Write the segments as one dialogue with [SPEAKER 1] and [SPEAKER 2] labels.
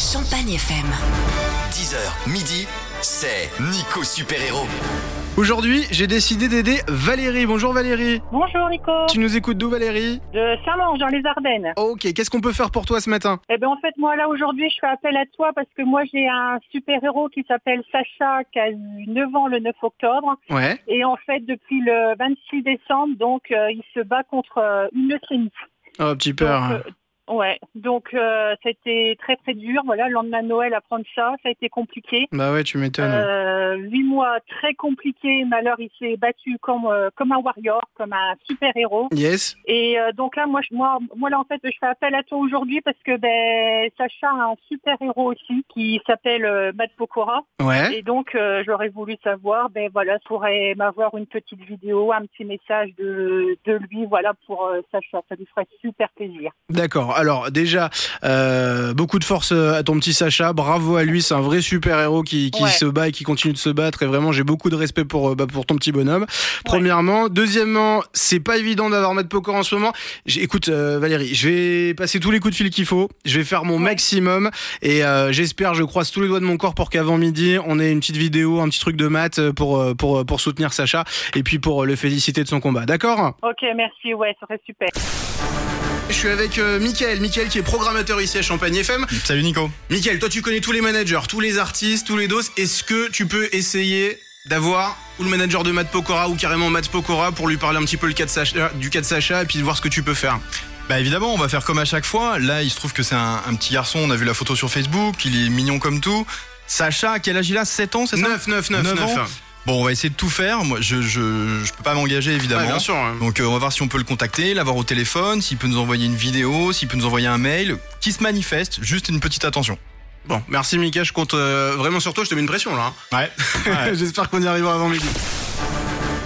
[SPEAKER 1] Champagne FM.
[SPEAKER 2] 10h, midi, c'est Nico Super Héros.
[SPEAKER 3] Aujourd'hui, j'ai décidé d'aider Valérie. Bonjour Valérie.
[SPEAKER 4] Bonjour Nico,
[SPEAKER 3] Tu nous écoutes d'où Valérie
[SPEAKER 4] de Saint-Lange dans les Ardennes.
[SPEAKER 3] Ok, qu'est-ce qu'on peut faire pour toi ce matin?
[SPEAKER 4] Eh bien en fait moi là aujourd'hui je fais appel à toi parce que moi j'ai un super héros qui s'appelle Sacha qui a eu 9 ans le 9 octobre
[SPEAKER 3] Ouais.
[SPEAKER 4] et en fait depuis le 26 décembre donc euh, il se bat contre euh, une leucémie.
[SPEAKER 3] Oh, petit
[SPEAKER 4] Donc,
[SPEAKER 3] peur.
[SPEAKER 4] euh, Ouais, donc euh, ça a été très très dur. Voilà, le lendemain de Noël, apprendre ça, ça a été compliqué.
[SPEAKER 3] Bah ouais, tu m'étonnes.
[SPEAKER 4] Euh, huit mois très compliqués, alors il s'est battu comme euh, comme un warrior, comme un super héros.
[SPEAKER 3] Yes.
[SPEAKER 4] Et euh, donc là, moi, je- moi, moi là en fait, je fais appel à toi aujourd'hui parce que ben Sacha a un super héros aussi qui s'appelle Matt Pokora.
[SPEAKER 3] Ouais.
[SPEAKER 4] Et donc j'aurais voulu savoir, ben voilà, pourrait m'avoir une petite vidéo, un petit message de de lui, voilà pour Sacha, ça lui ferait super plaisir.
[SPEAKER 3] D'accord. Alors déjà, euh, beaucoup de force euh, à ton petit Sacha. Bravo à lui. C'est un vrai super héros qui, qui
[SPEAKER 4] Ouais.
[SPEAKER 3] se bat et qui continue de se battre. Et vraiment, j'ai beaucoup de respect pour euh, bah, pour ton petit bonhomme. Premièrement, deuxièmement, c'est pas évident d'avoir Matt Poker en ce moment. Écoute, euh, Valérie, je vais passer tous les coups de fil qu'il faut. Je vais faire mon
[SPEAKER 4] Ouais.
[SPEAKER 3] maximum et euh, j'espère, je croise tous les doigts de mon corps pour qu'avant midi, on ait une petite vidéo, un petit truc de maths pour pour pour soutenir Sacha et puis pour le féliciter de son combat. D'accord?
[SPEAKER 4] Ok, merci, ouais, ça serait super.
[SPEAKER 3] Je suis avec euh, Mickaël, Mickaël qui est programmateur ici à Champagne FM.
[SPEAKER 5] Salut Nico.
[SPEAKER 3] Mickaël, toi tu connais tous les managers, tous les artistes, tous les dos. Est-ce que tu peux essayer d'avoir ou le manager de Matt Pokora ou carrément Matt Pokora pour lui parler un petit peu le cas de Sacha, du cas de Sacha et puis de voir ce que tu peux faire?
[SPEAKER 5] Bah évidemment, on va faire comme à chaque fois. Là, il se trouve que c'est un, un petit garçon, on a vu la photo sur Facebook, il est mignon comme tout. Sacha, quel âge il a? 7 ans, c'est ça?
[SPEAKER 3] 9, 9, 9,
[SPEAKER 5] Neuf
[SPEAKER 3] 9.
[SPEAKER 5] ans? Bon, on va essayer de tout faire. Moi, je, je, je peux pas m'engager évidemment.
[SPEAKER 3] Ouais, bien sûr.
[SPEAKER 5] Donc euh, on va voir si on peut le contacter, l'avoir au téléphone, s'il peut nous envoyer une vidéo, s'il peut nous envoyer un mail, qui se manifeste, juste une petite attention.
[SPEAKER 3] Bon, merci Mika, je compte euh, vraiment sur toi, je te mets une pression là. hein.
[SPEAKER 5] Ouais.
[SPEAKER 3] J'espère qu'on y arrivera avant midi.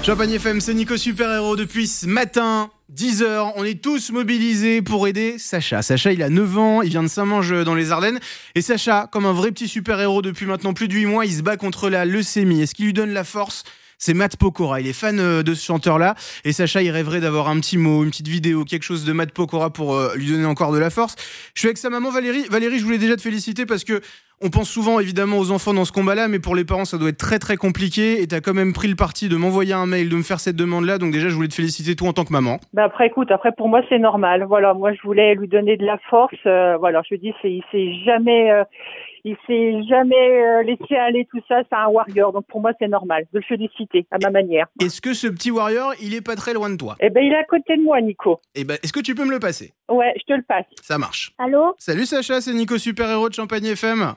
[SPEAKER 3] Champagne FM, c'est Nico Super Héros depuis ce matin. 10h, on est tous mobilisés pour aider Sacha. Sacha, il a 9 ans, il vient de Saint-Mange dans les Ardennes. Et Sacha, comme un vrai petit super-héros depuis maintenant plus de 8 mois, il se bat contre la leucémie. Et ce qui lui donne la force, c'est Matt Pokora. Il est fan euh, de ce chanteur-là. Et Sacha, il rêverait d'avoir un petit mot, une petite vidéo, quelque chose de Matt Pokora pour euh, lui donner encore de la force. Je suis avec sa maman Valérie. Valérie, je voulais déjà te féliciter parce que on pense souvent évidemment aux enfants dans ce combat-là, mais pour les parents, ça doit être très très compliqué. Et t'as quand même pris le parti de m'envoyer un mail, de me faire cette demande-là. Donc déjà, je voulais te féliciter toi en tant que maman.
[SPEAKER 4] Ben après, écoute, après pour moi c'est normal. Voilà, moi je voulais lui donner de la force. euh, voilà, je dis, c'est, il s'est jamais, euh, il s'est jamais euh, laissé aller tout ça. C'est un warrior, donc pour moi c'est normal de le féliciter à ma manière.
[SPEAKER 3] Est-ce que ce petit warrior, il est pas très loin de toi?
[SPEAKER 4] Eh ben il est à côté de moi, Nico.
[SPEAKER 3] Eh ben, est-ce que tu peux me le passer?
[SPEAKER 4] Ouais, je te le passe.
[SPEAKER 3] Ça marche.
[SPEAKER 6] Allô?
[SPEAKER 3] Salut Sacha, c'est Nico Super Héros de Champagne FM.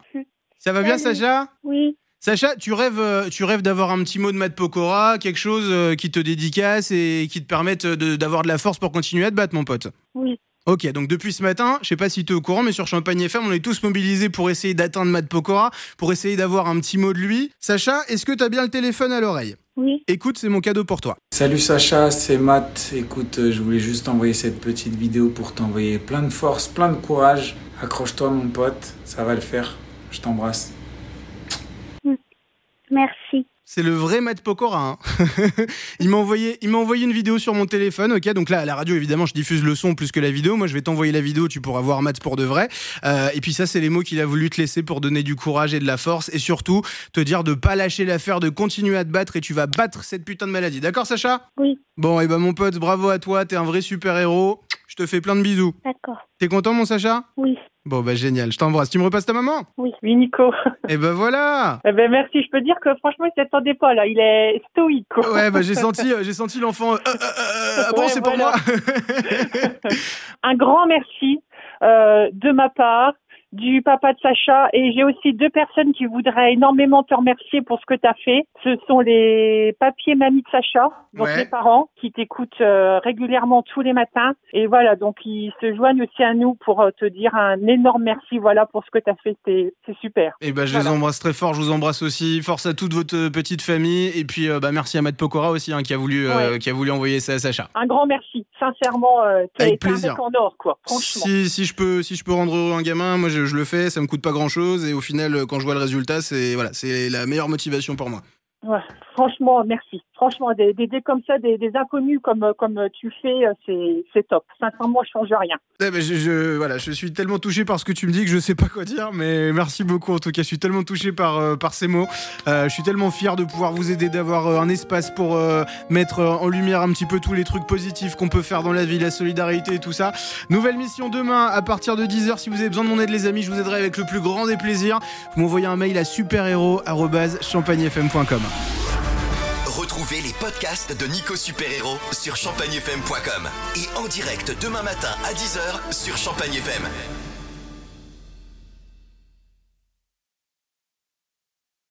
[SPEAKER 3] Ça va bien. Sacha?
[SPEAKER 6] Oui.
[SPEAKER 3] Sacha, tu rêves, euh, tu rêves d'avoir un petit mot de Matt Pokora, quelque chose euh, qui te dédicace et qui te permette de- d'avoir de la force pour continuer à te battre, mon pote?
[SPEAKER 6] Oui.
[SPEAKER 3] Ok, donc depuis ce matin, je sais pas si tu es au courant, mais sur Champagne FM, on est tous mobilisés pour essayer d'atteindre Matt Pokora, pour essayer d'avoir un petit mot de lui. Sacha, est-ce que tu as bien le téléphone à l'oreille?
[SPEAKER 6] Oui.
[SPEAKER 3] Écoute, c'est mon cadeau pour toi.
[SPEAKER 7] Salut Sacha, c'est Matt. Écoute, euh, je voulais juste envoyer cette petite vidéo pour t'envoyer plein de force, plein de courage. Accroche-toi mon pote, ça va le faire. Je t'embrasse.
[SPEAKER 6] Merci.
[SPEAKER 3] C'est le vrai Matt Pokora. hein. il m'a envoyé, il m'a envoyé une vidéo sur mon téléphone. Ok, donc là à la radio évidemment je diffuse le son plus que la vidéo. Moi je vais t'envoyer la vidéo, tu pourras voir Matt pour de vrai. Euh, et puis ça c'est les mots qu'il a voulu te laisser pour donner du courage et de la force et surtout te dire de pas lâcher l'affaire, de continuer à te battre et tu vas battre cette putain de maladie. D'accord Sacha?
[SPEAKER 6] Oui.
[SPEAKER 3] Bon et ben mon pote, bravo à toi, t'es un vrai super héros. Je te fais plein de bisous.
[SPEAKER 6] D'accord.
[SPEAKER 3] T'es content mon Sacha?
[SPEAKER 6] Oui.
[SPEAKER 3] Bon bah génial, je t'embrasse. Tu me repasses ta maman?
[SPEAKER 4] Oui, Nico.
[SPEAKER 3] Et ben voilà.
[SPEAKER 4] Eh ben merci. Je peux dire que franchement il s'attendait pas là. Il est stoïque. Quoi.
[SPEAKER 3] Ouais, bah j'ai senti, euh, j'ai senti l'enfant. euh, euh, euh, euh, ah bon,
[SPEAKER 4] Ouais,
[SPEAKER 3] c'est pour moi.
[SPEAKER 4] Un grand merci euh, de ma part, du papa de Sacha, et j'ai aussi deux personnes qui voudraient énormément te remercier pour ce que tu as fait. Ce sont les papiers mamies de Sacha, donc
[SPEAKER 3] Ouais.
[SPEAKER 4] les parents, qui t'écoutent euh, régulièrement tous les matins. Et voilà, donc ils se joignent aussi à nous pour euh, te dire un énorme merci, voilà, pour ce que tu as fait. C'est super.
[SPEAKER 3] Et ben je les embrasse très fort, je vous embrasse aussi. Force à toute votre petite famille. Et puis euh, bah merci à Matt Pokora aussi hein, qui a voulu, euh,
[SPEAKER 4] Ouais.
[SPEAKER 3] qui a voulu envoyer ça à Sacha.
[SPEAKER 4] Un grand merci. Sincèrement,
[SPEAKER 3] Avec
[SPEAKER 4] t'es un
[SPEAKER 3] plaisir.
[SPEAKER 4] mec en or, quoi. Franchement.
[SPEAKER 3] Si, si je peux si je peux rendre heureux un gamin, moi je, je le fais, ça me coûte pas grand chose et au final quand je vois le résultat, c'est c'est la meilleure motivation pour moi.
[SPEAKER 4] Franchement, merci. Franchement, des comme ça, des, inconnus comme, comme tu fais, euh, c'est, top. Sincèrement, je change rien.
[SPEAKER 3] Eh ben, je, voilà, je suis tellement touché par ce que tu me dis que je sais pas quoi dire, mais merci beaucoup en tout cas. Je suis tellement touché par, euh, par ces mots. Euh, je suis tellement fier de pouvoir vous aider, d'avoir un espace pour mettre en lumière un petit peu tous les trucs positifs qu'on peut faire dans la vie, la solidarité et tout ça. Nouvelle mission demain à partir de 10h. Si vous avez besoin de mon aide, les amis, je vous aiderai avec le plus grand des plaisirs. Vous m'envoyez un mail à superhéros.champagnefm.com.
[SPEAKER 2] Les podcasts de Nico Super Héros sur champagnefm.com et en direct demain matin à 10h sur Champagne FM.